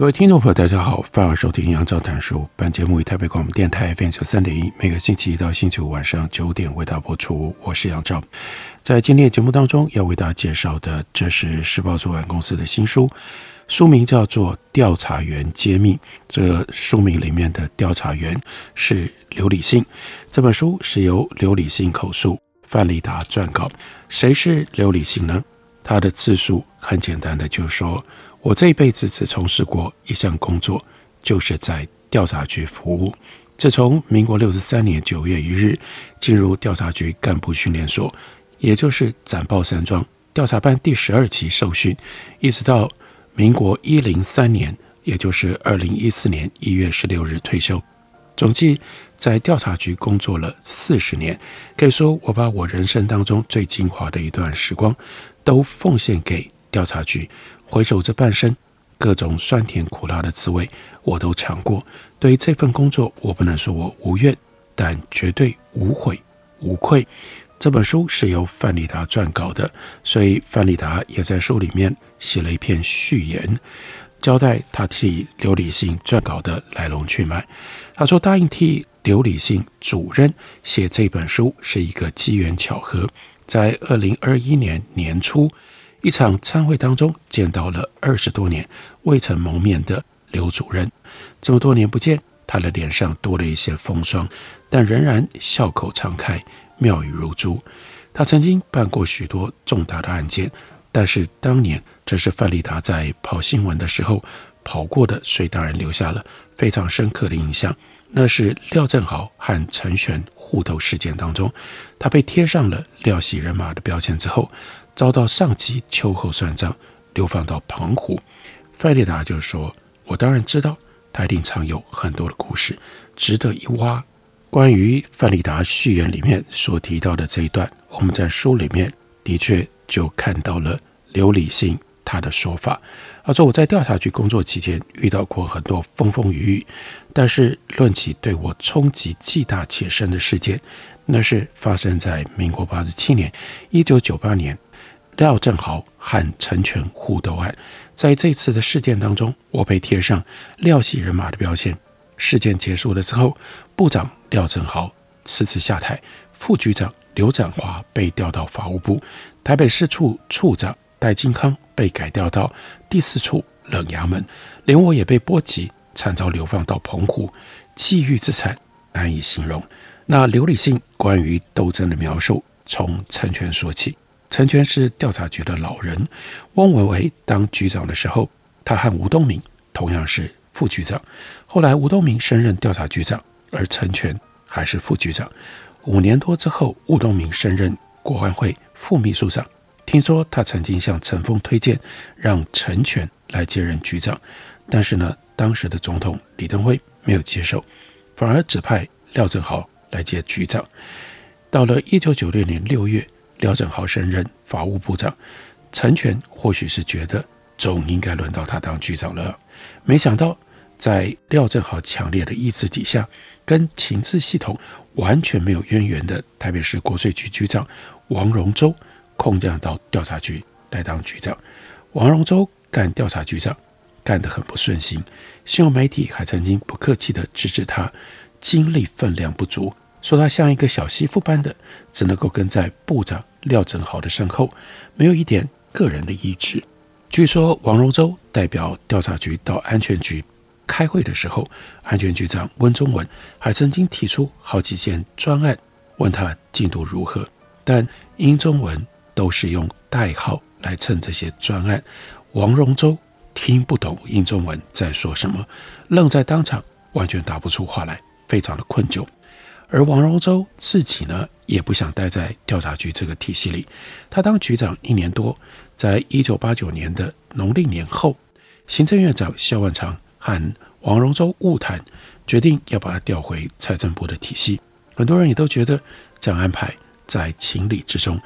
各位听众朋友，大家好，欢迎收听杨照谈书。本节目以台北广播电台 FM 九三点一，每个星期一到星期五晚上九点为大家播出。我是杨照，在今天的节目当中要为大家介绍的，这是时报出版公司的新书，书名叫做《调查员揭秘》。这个书名里面的调查员是刘礼信。这本书是由刘礼信口述，范立达撰稿。谁是刘礼信呢？他的自述很简单的，就是说。我这一辈子只从事过一项工作，就是在调查局服务。自从民国六十三年九月一日进入调查局干部训练所，也就是展报山庄调查班第十二期受训，一直到民国一零三年，也就是二零一四年一月十六日退休，总计在调查局工作了四十年。可以说，我把我人生当中最精华的一段时光，都奉献给调查局。回首这半生，各种酸甜苦辣的滋味我都尝过。对于这份工作，我不能说我无怨，但绝对无悔无愧。这本书是由范丽达撰稿的，所以范丽达也在书里面写了一篇序言，交代他替刘礼信撰稿的来龙去脉。他说，答应替刘礼信主任写这本书是一个机缘巧合，在二零二一年年初。一场餐会当中，见到了二十多年未曾谋面的刘主任。这么多年不见，他的脸上多了一些风霜，但仍然笑口常开，妙语如珠。他曾经办过许多重大的案件，但是当年这是范丽达在跑新闻的时候跑过的，所以当然留下了非常深刻的印象。那是廖正豪和陈璇互斗事件当中，他被贴上了廖系人马的标签之后。遭到上级秋后算账，流放到澎湖。范丽达就说：“我当然知道，他一定藏有很多的故事，值得一挖。”关于范丽达序言里面所提到的这一段，我们在书里面的确就看到了刘礼信他的说法。他说：“我在调查局工作期间遇到过很多风风雨雨，但是论起对我冲击既大且深的事件，那是发生在民国八十七年，一九九八年。”廖正豪和陈全互斗案，在这次的事件当中，我被贴上廖系人马的标签。事件结束了之后，部长廖正豪辞职下台，副局长刘展华被调到法务部，台北市处处长戴金康被改调到第四处冷衙门，连我也被波及，惨遭流放到澎湖，际遇之惨难以形容。那刘理信关于斗争的描述，从陈全说起。陈全是调查局的老人，汪维维当局长的时候，他和吴东明同样是副局长。后来吴东明升任调查局长，而陈全还是副局长。五年多之后，吴东明升任国安会副秘书长。听说他曾经向陈锋推荐让陈全来接任局长，但是呢，当时的总统李登辉没有接受，反而指派廖正豪来接局长。到了一九九六年六月。廖振豪升任法务部长，陈全或许是觉得总应该轮到他当局长了。没想到，在廖振豪强烈的意志底下，跟情治系统完全没有渊源的台北市国税局局长王荣洲空降到调查局来当局长。王荣洲干调查局长干得很不顺心，新闻媒体还曾经不客气地指指他精力分量不足。说他像一个小媳妇般的，只能够跟在部长廖振豪的身后，没有一点个人的意志。据说王荣洲代表调查局到安全局开会的时候，安全局长温中文还曾经提出好几件专案，问他进度如何，但殷宗文都是用代号来称这些专案。王荣洲听不懂殷宗文在说什么，愣在当场，完全答不出话来，非常的困窘。而王荣洲自己呢，也不想待在调查局这个体系里。他当局长一年多，在一九八九年的农历年后，行政院长萧万长和王荣洲晤谈，决定要把他调回财政部的体系。很多人也都觉得这样安排在情理之中。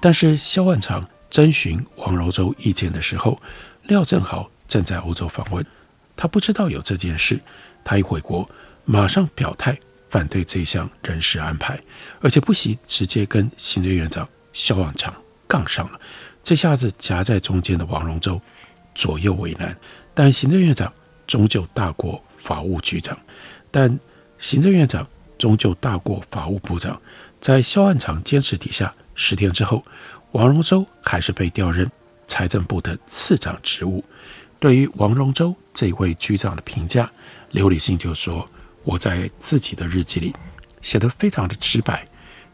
但是萧万长征询王荣洲意见的时候，廖正豪正在欧洲访问，他不知道有这件事。他一回国，马上表态反对这项人事安排，而且不惜直接跟行政院长萧万长杠上了。这下子夹在中间的王荣洲左右为难，但行政院长终究大过法务局长，但行政院长终究大过法务部长。在萧万长坚持底下，十天之后，王荣洲还是被调任财政部的次长职务。对于王荣洲这位局长的评价，刘理信就说：“我在自己的日记里写得非常的直白，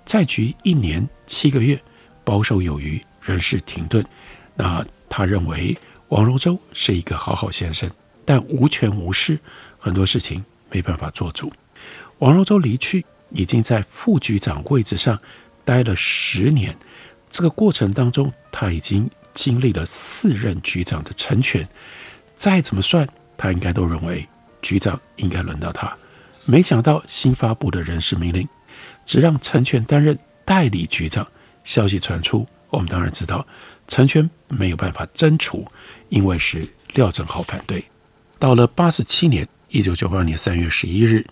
在局一年七个月，保守有余。”人事停顿，那他认为王荣洲是一个好好先生，但无权无势，很多事情没办法做主。王荣洲离去，已经在副局长位置上待了十年，这个过程当中，他已经经历了四任局长的成全，再怎么算，他应该都认为局长应该轮到他。没想到新发布的人事命令，只让陈全担任代理局长，消息传出。我们当然知道，陈全没有办法征除，因为是廖正豪反对。到了八十七年，一九九八年三月十一日，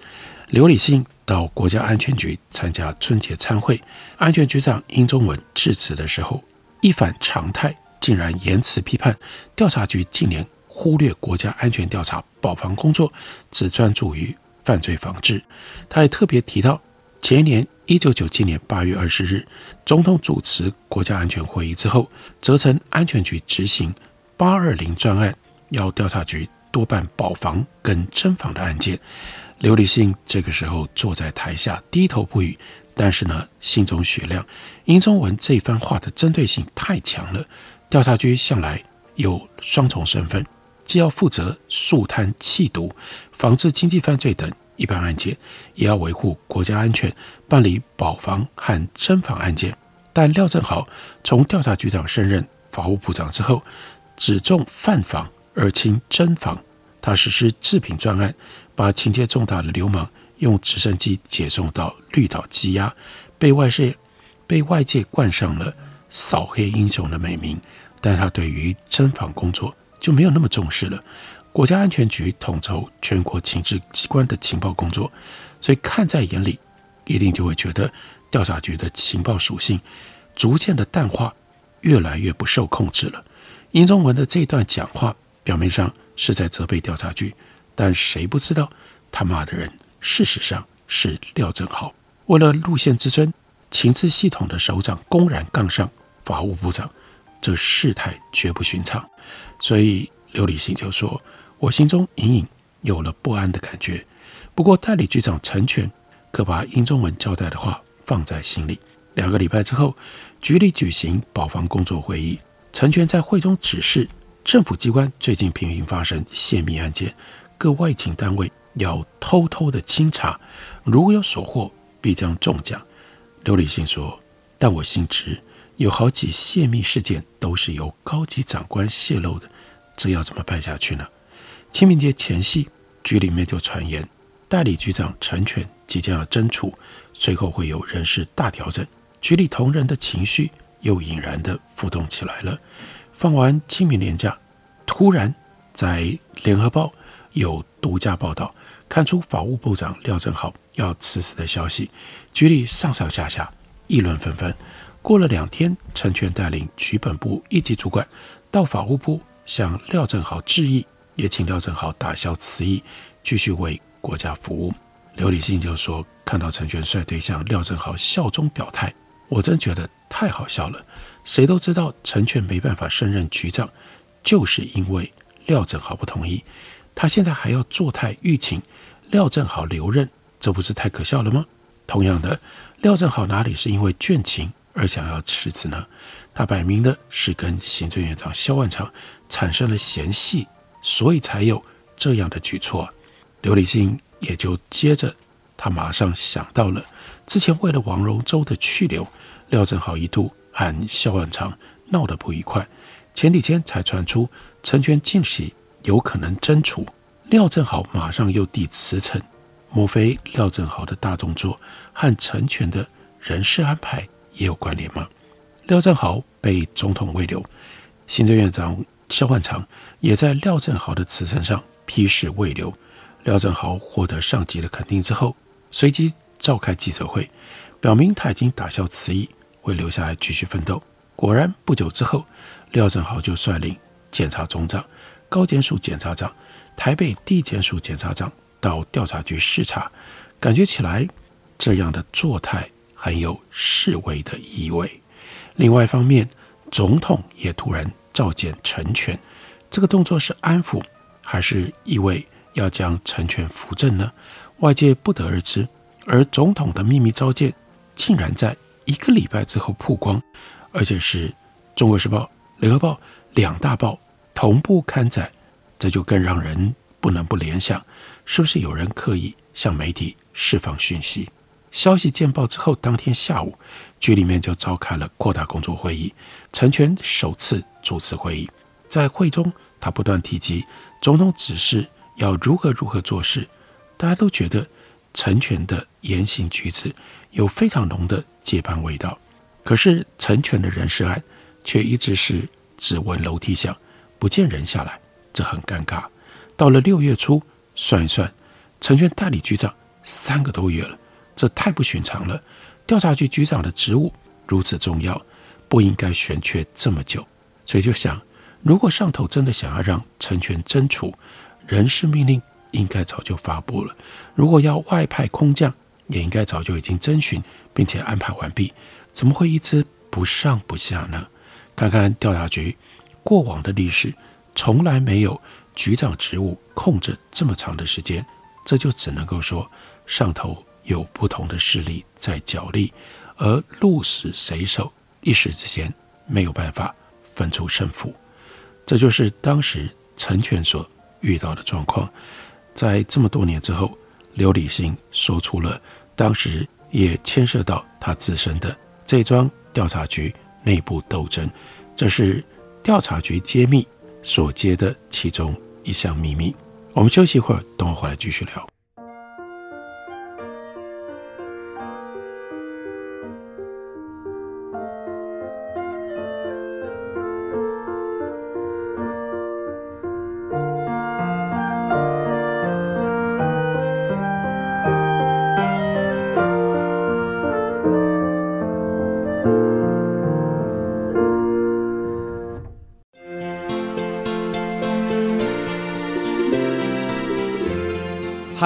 刘理信到国家安全局参加春节参会，安全局长殷宗文致辞的时候，一反常态，竟然言辞批判调查局近年忽略国家安全调查保防工作，只专注于犯罪防治。他也特别提到前年。一九九七年八月二十日，总统主持国家安全会议之后，责成安全局执行八二零专案，要调查局多办保防跟侦防的案件。刘理信这个时候坐在台下低头不语，但是呢，心中雪亮。殷宗文这番话的针对性太强了。调查局向来有双重身份，既要负责肃贪弃毒、防治经济犯罪等。一般案件也要维护国家安全，办理保防和侦防案件。但廖正豪从调查局长升任法务部长之后，只重犯防而轻侦防。他实施制品专案，把情节重大的流氓用直升机解送到绿岛羁押，被外界被外界冠上了扫黑英雄的美名。但他对于侦防工作就没有那么重视了。国家安全局统筹全国情治机关的情报工作，所以看在眼里，一定就会觉得调查局的情报属性逐渐的淡化，越来越不受控制了。殷宗文的这段讲话，表面上是在责备调查局，但谁不知道他骂的人事实上是廖正豪。为了路线之争，情治系统的首长公然杠上法务部长，这事态绝不寻常。所以刘理信就说。我心中隐隐有了不安的感觉，不过代理局长成全可把殷宗文交代的话放在心里。两个礼拜之后，局里举行保防工作会议，成全在会中指示政府机关最近频频发生泄密案件，各外勤单位要偷偷的清查，如有所获，必将重奖。刘理信说：“但我心直有好几泄密事件都是由高级长官泄露的，这要怎么办下去呢？”清明节前夕，局里面就传言，代理局长成全即将要征除，随后会有人事大调整，局里同仁的情绪又俨然地浮动起来了。放完清明连假，突然在联合报有独家报道，看出法务部长廖正豪要辞职的消息，局里上上下下议论纷纷。过了两天，成全带领局本部一级主管到法务部向廖正豪致意。也请廖正豪打消辞意，继续为国家服务。刘理信就说：“看到陈全率队向廖正豪效忠表态，我真觉得太好笑了。谁都知道陈全没办法胜任局长，就是因为廖正豪不同意。他现在还要坐态欲请廖正豪留任，这不是太可笑了吗？同样的，廖正豪哪里是因为倦勤而想要辞职呢？他摆明的是跟行政院长萧万长产生了嫌隙。”所以才有这样的举措，刘理信也就接着，他马上想到了之前为了王荣洲的去留，廖正豪一度和萧万长闹得不愉快，前几天才传出陈全近期有可能真处，廖正豪马上又递辞呈。莫非廖正豪的大动作和陈全的人事安排也有关联吗？廖振豪被总统慰留，行政院长萧万长也在廖振豪的辞呈上批示慰留。廖振豪获得上级的肯定之后，随即召开记者会，表明他已经打消辞意，会留下来继续奋斗。果然，不久之后，廖振豪就率领检察总长、高检署检察长、台北地检署检察长。到调查局视察，感觉起来这样的作态很有示威的意味。另外一方面，总统也突然召见陈全，这个动作是安抚，还是意味要将陈全扶正呢？外界不得而知。而总统的秘密召见竟然在一个礼拜之后曝光，而且是《中国时报》、《联合报》两大报同步刊载，这就更让人不能不联想。是不是有人刻意向媒体释放讯息？消息见报之后，当天下午，局里面就召开了扩大工作会议。陈全首次主持会议，在会中，他不断提及总统指示要如何如何做事。大家都觉得陈全的言行举止有非常浓的接班味道。可是陈全的人事案却一直是只闻楼梯响，不见人下来，这很尴尬。到了六月初。算一算，陈全代理局长三个多月了，这太不寻常了。调查局局长的职务如此重要，不应该悬缺这么久。所以就想，如果上头真的想要让陈全真处，人事命令应该早就发布了。如果要外派空降，也应该早就已经征询并且安排完毕。怎么会一直不上不下呢？看看调查局过往的历史，从来没有。局长职务空着这么长的时间，这就只能够说上头有不同的势力在角力，而鹿死谁手一时之间没有办法分出胜负。这就是当时陈全所遇到的状况。在这么多年之后，刘理性说出了当时也牵涉到他自身的这桩调查局内部斗争，这是调查局揭秘所揭的其中一项秘密。我们休息一会儿，等我回来继续聊。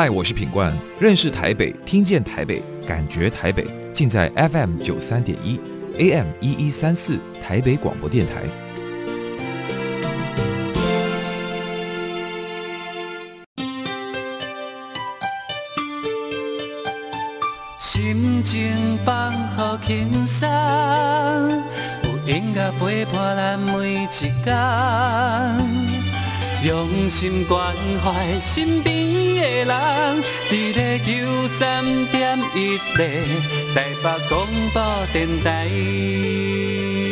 嗨，我是品冠，认识台北，听见台北，感觉台北，尽在 FM 九三点一，AM 一一三四，台北广播电台。心情放好轻松，有音乐陪伴咱每一天。用心关怀身边人，伫咧九三点一咧台北广播电台。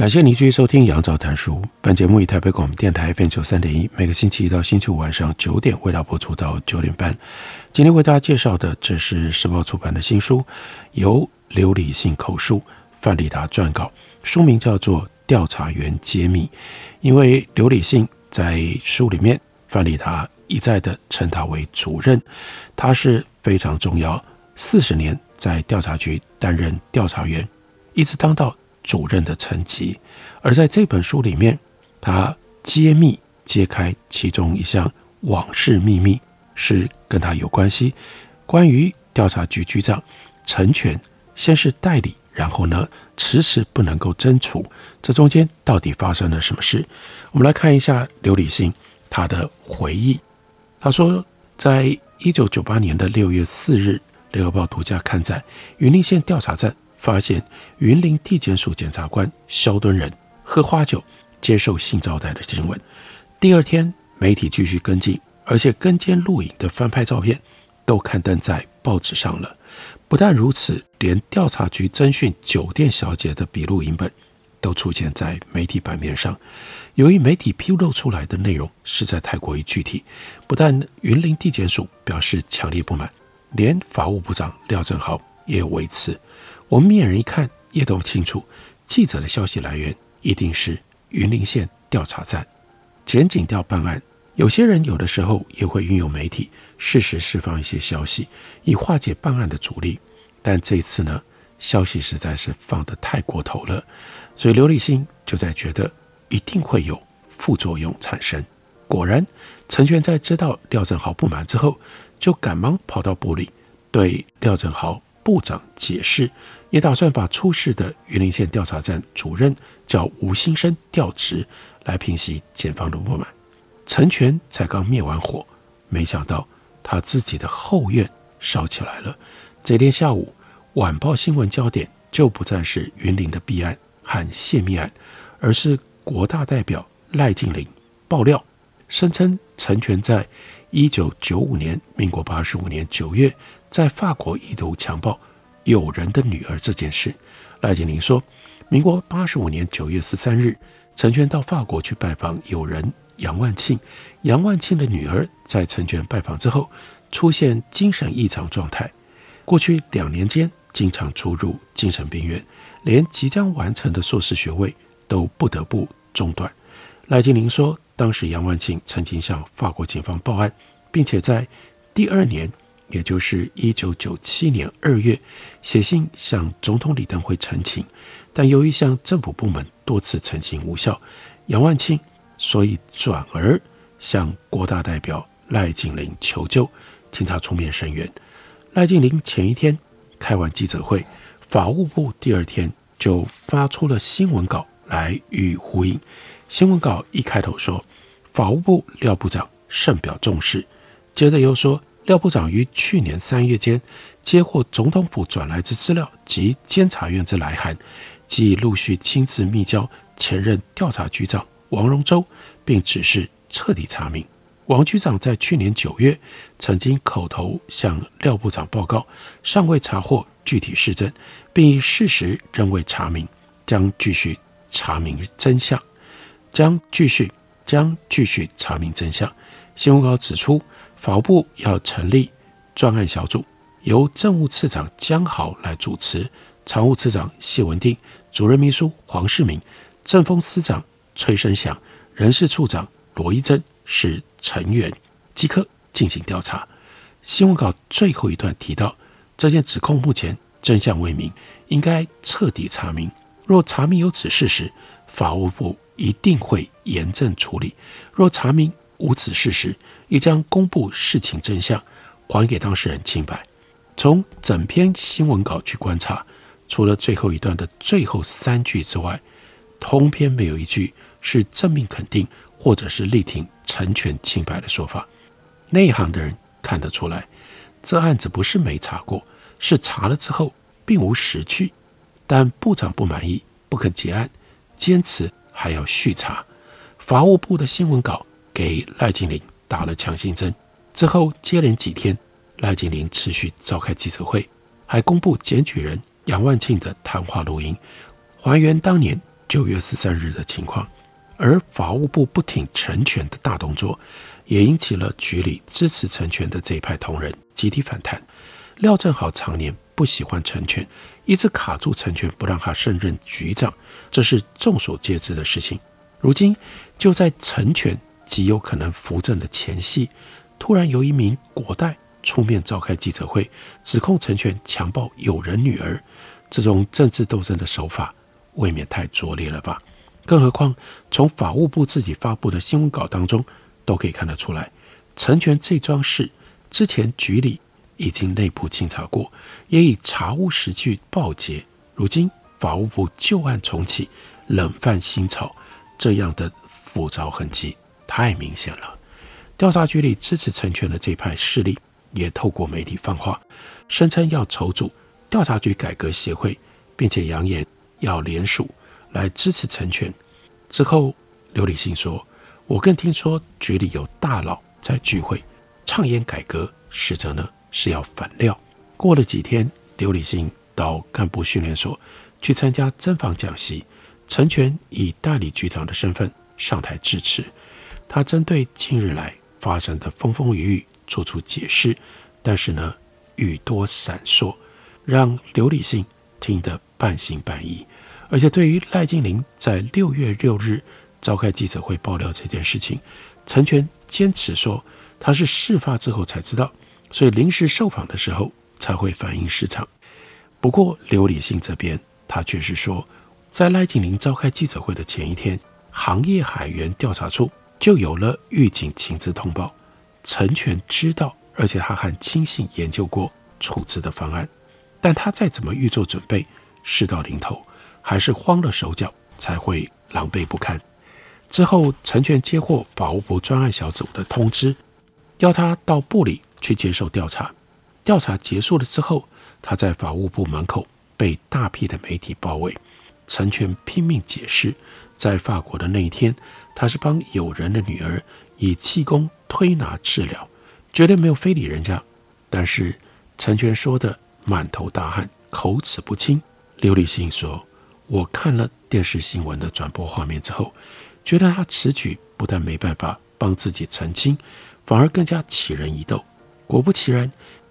感谢您继续收听《杨照谈书》。本节目以台北广播电台 FM 九三点一，每个星期一到星期五晚上九点为大家播出到九点半。今天为大家介绍的，这是时报出版的新书，由刘理性口述，范丽达撰稿，书名叫做《调查员揭秘》。因为刘理性在书里面，范丽达一再的称他为主任，他是非常重要，四十年在调查局担任调查员，一直当到。主任的层级，而在这本书里面，他揭秘揭开其中一项往事秘密，是跟他有关系。关于调查局局长陈全，先是代理，然后呢迟迟不能够侦处，这中间到底发生了什么事？我们来看一下刘理性他的回忆。他说，在一九九八年的六月四日，《联合报》独家刊载云林县调查站发现云林地检署检察官萧敦仁喝花酒接受性招待的新闻。第二天，媒体继续跟进，而且跟监录影的翻拍照片都刊登在报纸上了。不但如此，连调查局侦讯酒店小姐的笔录影本都出现在媒体版面上。由于媒体披露出来的内容实在太过于具体，不但云林地检署表示强烈不满，连法务部长廖正豪也有微词。我们明眼人一看也都清楚，记者的消息来源一定是云林县调查站。检警调办案，有些人有的时候也会运用媒体。适时释放一些消息，以化解办案的阻力，但这次呢，消息实在是放得太过头了，所以刘立新就在觉得一定会有副作用产生。果然，陈全在知道廖振豪不满之后，就赶忙跑到部里对廖振豪部长解释，也打算把出事的云林县调查站主任叫吴新生调职，来平息检方的不满。陈全才刚灭完火，没想到。他自己的后院烧起来了。这天下午，晚报新闻焦点就不再是云林的弊案和泄密案，而是国大代表赖静玲爆料，声称陈全在一九九五年（民国八十五年九月）在法国意图强暴友人的女儿这件事。赖静玲说，民国八十五年九月十三日，陈全到法国去拜访友人。杨万庆，杨万庆的女儿在陈全拜访之后出现精神异常状态，过去两年间经常出入精神病院，连即将完成的硕士学位都不得不中断。赖金玲说，当时杨万庆曾经向法国警方报案，并且在第二年，也就是一九九七年二月，写信向总统李登辉陈情，但由于向政府部门多次陈情无效，杨万庆。所以转而向国大代表赖景玲求救，请他出面声援。赖景玲前一天开完记者会，法务部第二天就发出了新闻稿来予以呼应。新闻稿一开头说，法务部廖部长甚表重视，接着又说，廖部长于去年三月间接获总统府转来之资料及监察院之来函，即陆续亲自密交前任调查局长。王荣洲，并指示彻底查明。王局长在去年九月曾经口头向廖部长报告，尚未查获具体事证，并以事实仍未查明，将继续查明真相，将继续将继续查明真相。新闻稿指出，法务部要成立专案小组，由政务次长江豪来主持，常务次长谢文定，主任秘书黄世明，政风司长。崔生祥，人事处长罗一珍是成员，即刻进行调查。新闻稿最后一段提到，这件指控目前真相未明，应该彻底查明。若查明有此事实，法务部一定会严正处理；若查明无此事实，也将公布事情真相，还给当事人清白。从整篇新闻稿去观察，除了最后一段的最后三句之外，通篇没有一句。是正面肯定，或者是力挺成全清白的说法。内行的人看得出来，这案子不是没查过，是查了之后并无实据。但部长不满意，不肯结案，坚持还要续查。法务部的新闻稿给赖金玲打了强心针。之后接连几天，赖金玲持续召开记者会，还公布检举人杨万庆的谈话录音，还原当年九月十三日的情况。而法务部不挺成全的大动作，也引起了局里支持成全的这一派同仁集体反弹。廖正豪常年不喜欢成全，一直卡住成全不让他胜任局长，这是众所皆知的事情。如今就在成全极有可能扶正的前夕，突然由一名国代出面召开记者会，指控成全强暴友人女儿，这种政治斗争的手法未免太拙劣了吧？更何况，从法务部自己发布的新闻稿当中，都可以看得出来，成全这桩事之前局里已经内部清查过，也以查无实据报捷。如今法务部旧案重启，冷饭新炒，这样的浮躁痕迹太明显了。调查局里支持陈全的这派势力，也透过媒体放话，声称要筹组调查局改革协会，并且扬言要联署来支持成全。之后，刘理信说：“我更听说局里有大佬在聚会，畅言改革，实则呢是要反料。”过了几天，刘李信到干部训练所去参加侦防讲习，陈全以代理局长的身份上台致辞。他针对近日来发生的风风雨雨做出解释，但是呢，语多闪烁，让刘李信听得半信半疑。而且对于赖金伶在六月六日召开记者会爆料这件事情，陈全坚持说他是事发之后才知道，所以临时受访的时候才会反映市场。不过刘理信这边他却是说，在赖金伶召开记者会的前一天，行业海员调查处就有了预警情资通报，陈全知道，而且他还亲信研究过处置的方案，但他再怎么预做准备，事到临头。还是慌了手脚，才会狼狈不堪。之后，陈全接获法务部专案小组的通知，要他到部里去接受调查。调查结束了之后，他在法务部门口被大批的媒体包围。陈全拼命解释，在法国的那一天，他是帮友人的女儿以气功推拿治疗，绝对没有非礼人家。但是陈全说的满头大汗，口齿不清。刘立信说。我看了电视新闻的转播画面之后，觉得他此举不但没办法帮自己澄清，反而更加起人疑窦。果不其然，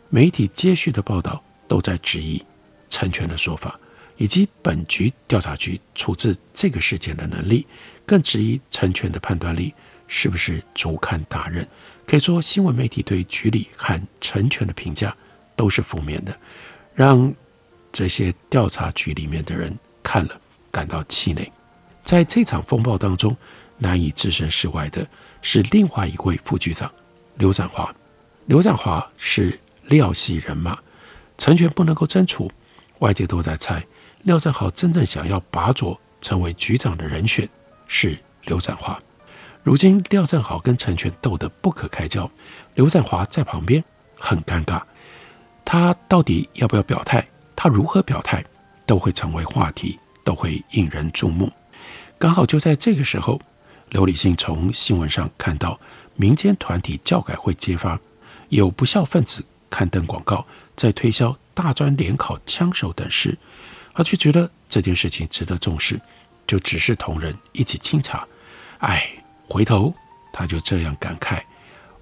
媒体接续的报道都在质疑成全的说法，以及本局调查局处置这个事件的能力，更质疑成全的判断力是不是足堪大任。可以说，新闻媒体对局里和成全的评价都是负面的，让这些调查局里面的人。看了感到气馁，在这场风暴当中，难以置身事外的是另外一位副局长刘展华。刘展华是廖系人马，成全不能够争除，外界都在猜廖振豪真正想要拔擢成为局长的人选是刘展华。如今廖振豪跟成全斗得不可开交，刘展华在旁边很尴尬，他到底要不要表态？他如何表态？都会成为话题，都会引人注目。刚好就在这个时候，刘理信从新闻上看到民间团体教改会揭发有不肖分子刊登广告，在推销大专联考枪手等事，他却觉得这件事情值得重视，就指示同仁一起清查。哎，回头他就这样感慨：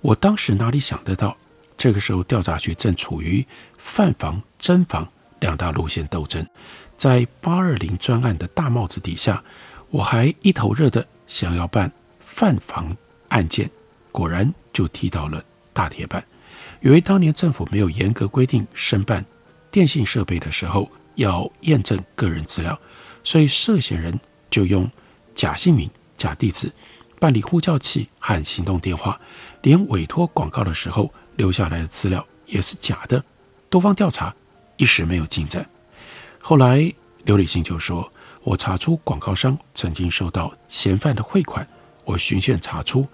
我当时哪里想得到，这个时候调查局正处于犯防侦防。两大路线斗争，在八二零专案的大帽子底下，我还一头热的想要办犯防案件，果然就踢到了大铁板。由于当年政府没有严格规定申办电信设备的时候要验证个人资料，所以涉嫌人就用假姓名、假地址办理呼叫器和行动电话，连委托广告的时候留下来的资料也是假的。多方调查。一时没有进展。后来刘李信就说：“我查出广告商曾经收到嫌犯的汇款，我循线查出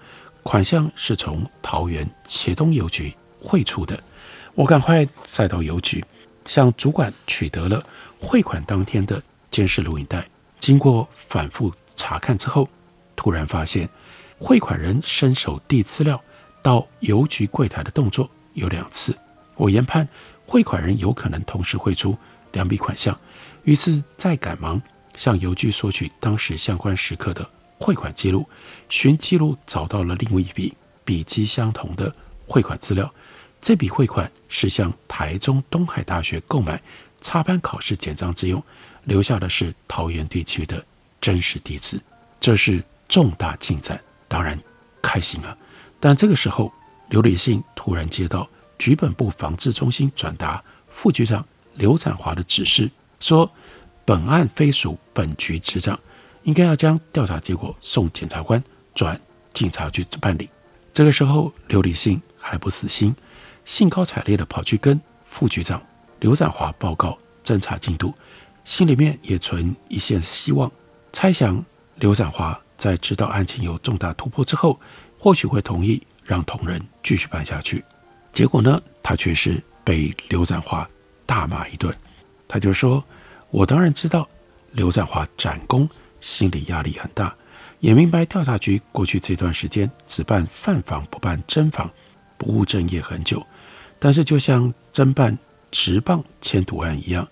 款项是从桃园茄东邮局汇出的。我赶快再到邮局向主管取得了汇款当天的监视录影带。经过反复查看之后，突然发现汇款人伸手递资料到邮局柜台的动作有两次。我研判。”汇款人有可能同时汇出两笔款项，于是再赶忙向邮局索取当时相关时刻的汇款记录。循记录找到了另外一笔笔迹相同的汇款资料，这笔汇款是向台中东海大学购买插班考试简章之用，留下的是桃园地区的真实地址。这是重大进展，当然开心啊！但这个时候，刘理信突然接到。局本部防治中心转达副局长刘展华的指示，说本案非属本局执掌，应该要将调查结果送检察官转警察局办理。这个时候，刘理信还不死心，兴高采烈地跑去跟副局长刘展华报告侦查进度，心里面也存一线希望，猜想刘展华在知道案情有重大突破之后，或许会同意让同仁继续办下去。结果呢，他却是被刘展华大骂一顿。他就说：“我当然知道刘展华展工，心理压力很大，也明白调查局过去这段时间只办犯房不办真房，不务正业很久。但是就像侦办职棒签赌案一样，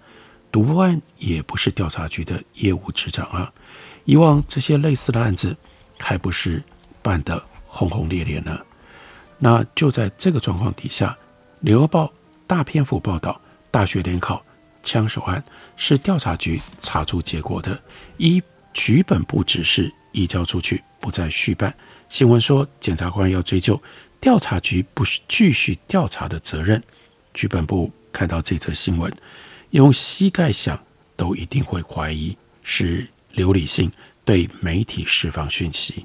赌案也不是调查局的业务执掌啊。以往这些类似的案子，还不是办得轰轰烈烈呢？那就在这个状况底下，《联合报》大篇幅报道大学联考。”枪手案是调查局查出结果的，一局本部指示移交出去，不再续办。新闻说，检察官要追究调查局不继续调查的责任。局本部看到这则新闻，用膝盖想都一定会怀疑是刘理性对媒体释放讯息。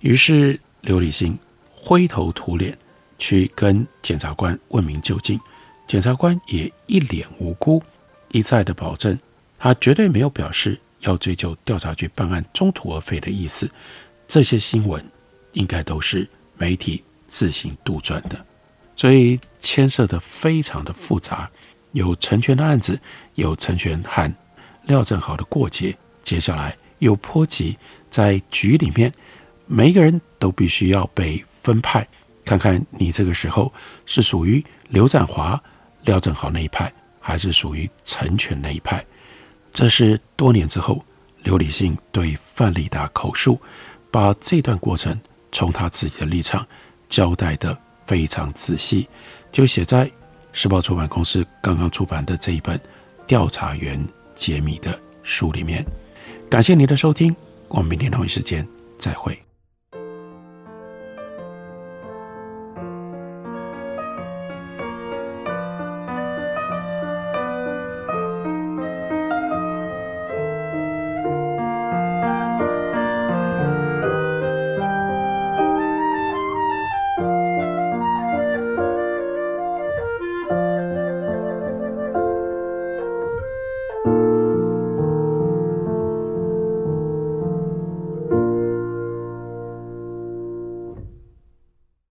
于是刘理性灰头土脸去跟检察官问明究竟，检察官也一脸无辜。一再的保证，他绝对没有表示要追究调查局办案中途而废的意思。这些新闻应该都是媒体自行杜撰的，所以牵涉得非常的复杂。有成全的案子，有成全和廖正豪的过节，接下来又波及在局里面，每一个人都必须要被分派，看看你这个时候是属于刘展华、廖正豪那一派。还是属于成全那一派，这是多年之后刘李信对范立达口述，把这段过程从他自己的立场交代的非常仔细，就写在时报出版公司刚刚出版的这一本《调查员解密》的书里面。感谢您的收听，我们明天同一时间再会。